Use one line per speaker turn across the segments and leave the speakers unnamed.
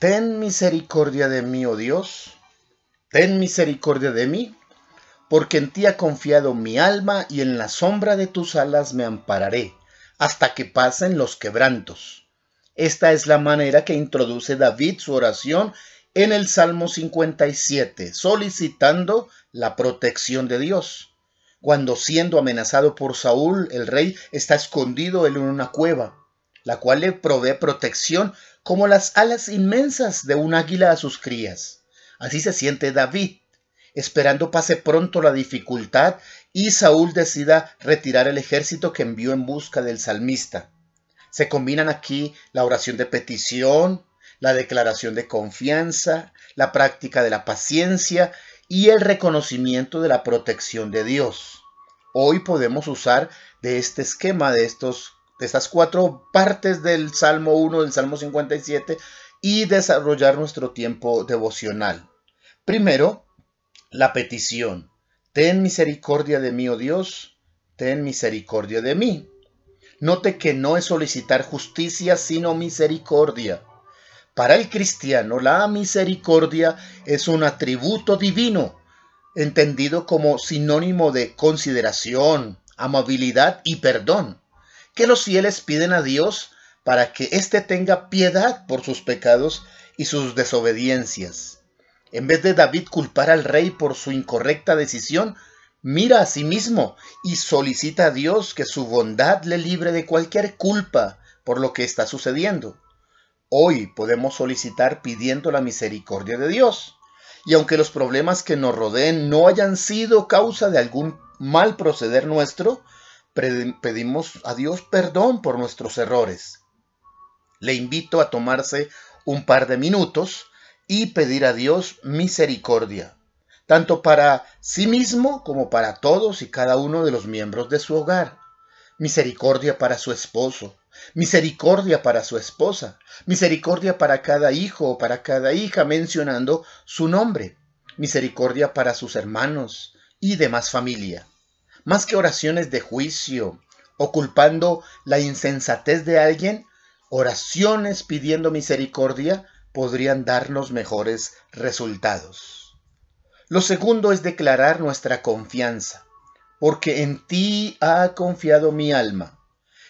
Ten misericordia de mí, oh Dios, ten misericordia de mí, porque en ti ha confiado mi alma y en la sombra de tus alas me ampararé, hasta que pasen los quebrantos. Esta es la manera que introduce David su oración en el Salmo 57, solicitando la protección de Dios. Cuando siendo amenazado por Saúl, el rey está escondido en una cueva, la cual le provee protección como las alas inmensas de un águila a sus crías. Así se siente David, esperando pase pronto la dificultad y Saúl decida retirar el ejército que envió en busca del salmista. Se combinan aquí la oración de petición, la declaración de confianza, la práctica de la paciencia y el reconocimiento de la protección de Dios. Hoy podemos usar de este esquema, de estos estas cuatro partes del Salmo 1, del Salmo 57 y desarrollar nuestro tiempo devocional. Primero, la petición. Ten misericordia de mí, oh Dios, ten misericordia de mí. Note que no es solicitar justicia, sino misericordia. Para el cristiano, la misericordia es un atributo divino, entendido como sinónimo de consideración, amabilidad y perdón que los fieles piden a Dios para que éste tenga piedad por sus pecados y sus desobediencias. En vez de David culpar al rey por su incorrecta decisión, mira a sí mismo y solicita a Dios que su bondad le libre de cualquier culpa por lo que está sucediendo. Hoy podemos solicitar pidiendo la misericordia de Dios. Y aunque los problemas que nos rodeen no hayan sido causa de algún mal proceder nuestro, pedimos a Dios perdón por nuestros errores. Le invito a tomarse un par de minutos y pedir a Dios misericordia, tanto para sí mismo como para todos y cada uno de los miembros de su hogar. Misericordia para su esposo, misericordia para su esposa, misericordia para cada hijo o para cada hija mencionando su nombre, misericordia para sus hermanos y demás familia más que oraciones de juicio o culpando la insensatez de alguien, oraciones pidiendo misericordia podrían darnos mejores resultados. Lo segundo es declarar nuestra confianza, porque en ti ha confiado mi alma.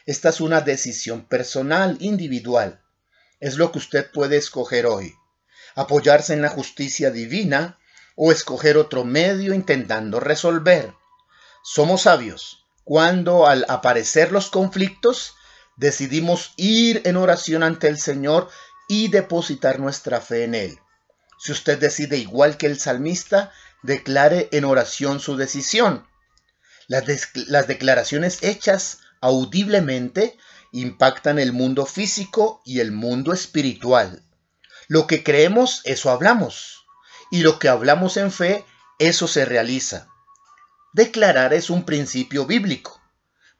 Esta es una decisión personal, individual. Es lo que usted puede escoger hoy. Apoyarse en la justicia divina o escoger otro medio intentando resolver. Somos sabios cuando al aparecer los conflictos decidimos ir en oración ante el Señor y depositar nuestra fe en Él. Si usted decide igual que el salmista, declare en oración su decisión. Las, declaraciones hechas audiblemente impactan el mundo físico y el mundo espiritual. Lo que creemos, eso hablamos. Y lo que hablamos en fe, eso se realiza. Declarar es un principio bíblico.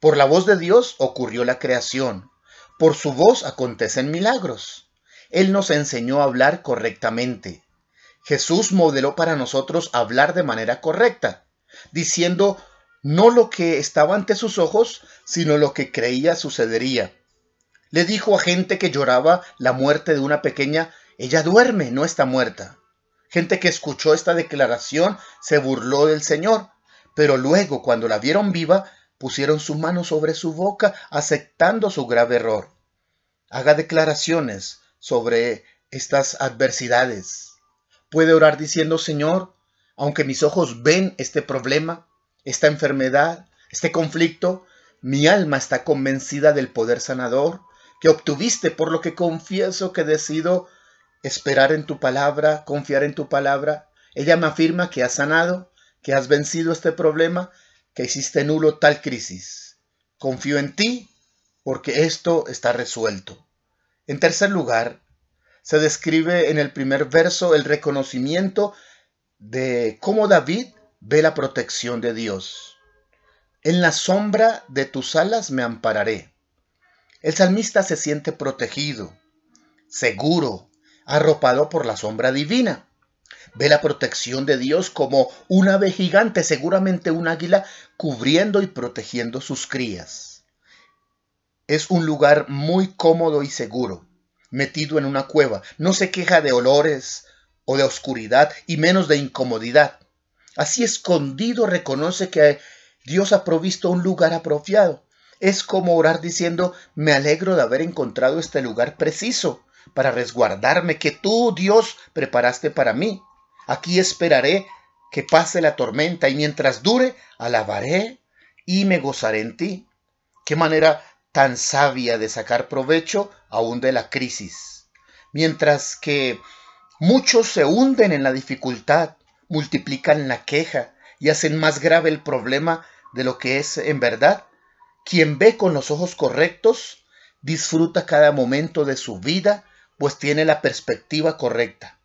Por la voz de Dios ocurrió la creación. Por su voz acontecen milagros. Él nos enseñó a hablar correctamente. Jesús modeló para nosotros hablar de manera correcta, diciendo no lo que estaba ante sus ojos, sino lo que creía sucedería. Le dijo a gente que lloraba la muerte de una pequeña, ella duerme, no está muerta. Gente que escuchó esta declaración se burló del Señor, pero luego, cuando la vieron viva, pusieron su mano sobre su boca, aceptando su grave error. Haga declaraciones sobre estas adversidades. Puede orar diciendo, Señor, aunque mis ojos ven este problema, esta enfermedad, este conflicto, mi alma está convencida del poder sanador que obtuviste, por lo que confieso que decido esperar en tu palabra, confiar en tu palabra. Ella me afirma que ha sanado que has vencido este problema, que hiciste nulo tal crisis. Confío en ti porque esto está resuelto. En tercer lugar, se describe en el primer verso el reconocimiento de cómo David ve la protección de Dios. En la sombra de tus alas me ampararé. El salmista se siente protegido, seguro, arropado por la sombra divina. Ve la protección de Dios como un ave gigante, seguramente un águila, cubriendo y protegiendo sus crías. Es un lugar muy cómodo y seguro. metido en una cueva, no se queja de olores o de oscuridad y menos de incomodidad. Así escondido reconoce que Dios ha provisto un lugar apropiado. Es como orar diciendo, me alegro de haber encontrado este lugar preciso para resguardarme que tú, Dios, preparaste para mí. Aquí esperaré que pase la tormenta y mientras dure, alabaré y me gozaré en ti. Qué manera tan sabia de sacar provecho aún de la crisis. Mientras que muchos se hunden en la dificultad, multiplican la queja y hacen más grave el problema de lo que es en verdad. Quien ve con los ojos correctos disfruta cada momento de su vida, pues tiene la perspectiva correcta.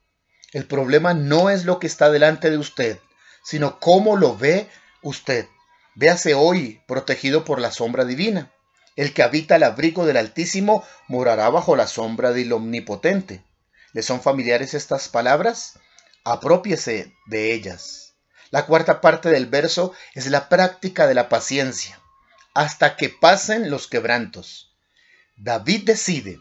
El problema no es lo que está delante de usted, sino cómo lo ve usted. Véase hoy protegido por la sombra divina. El que habita el abrigo del Altísimo morará bajo la sombra del Omnipotente. ¿Le son familiares estas palabras? apropiese de ellas. La cuarta parte del verso es la práctica de la paciencia, hasta que pasen los quebrantos. David decide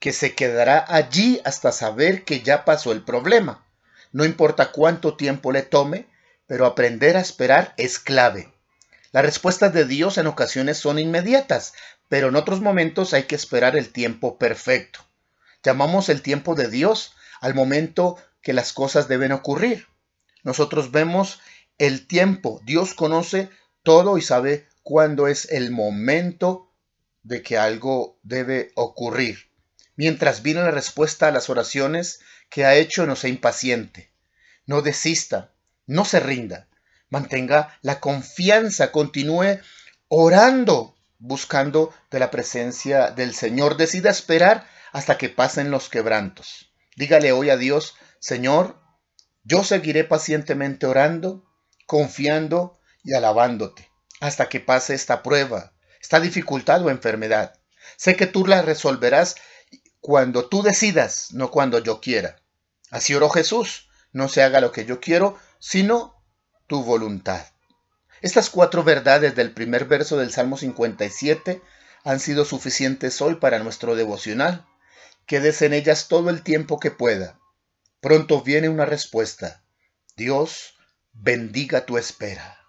que se quedará allí hasta saber que ya pasó el problema. No importa cuánto tiempo le tome, pero aprender a esperar es clave. Las respuestas de Dios en ocasiones son inmediatas, pero en otros momentos hay que esperar el tiempo perfecto. Llamamos el tiempo de Dios al momento que las cosas deben ocurrir. Nosotros vemos el tiempo. Dios conoce todo y sabe cuándo es el momento de que algo debe ocurrir. Mientras viene la respuesta a las oraciones que ha hecho, no sea impaciente. No desista, no se rinda. Mantenga la confianza, continúe orando, buscando de la presencia del Señor. Decida esperar hasta que pasen los quebrantos. Dígale hoy a Dios, Señor, yo seguiré pacientemente orando, confiando y alabándote hasta que pase esta prueba, esta dificultad o enfermedad. Sé que tú la resolverás cuando tú decidas, no cuando yo quiera. Así oró Jesús. No se haga lo que yo quiero, sino tu voluntad. Estas cuatro verdades del primer verso del Salmo 57 han sido suficientes hoy para nuestro devocional. Quedes en ellas todo el tiempo que pueda Pronto viene una respuesta. Dios bendiga tu espera.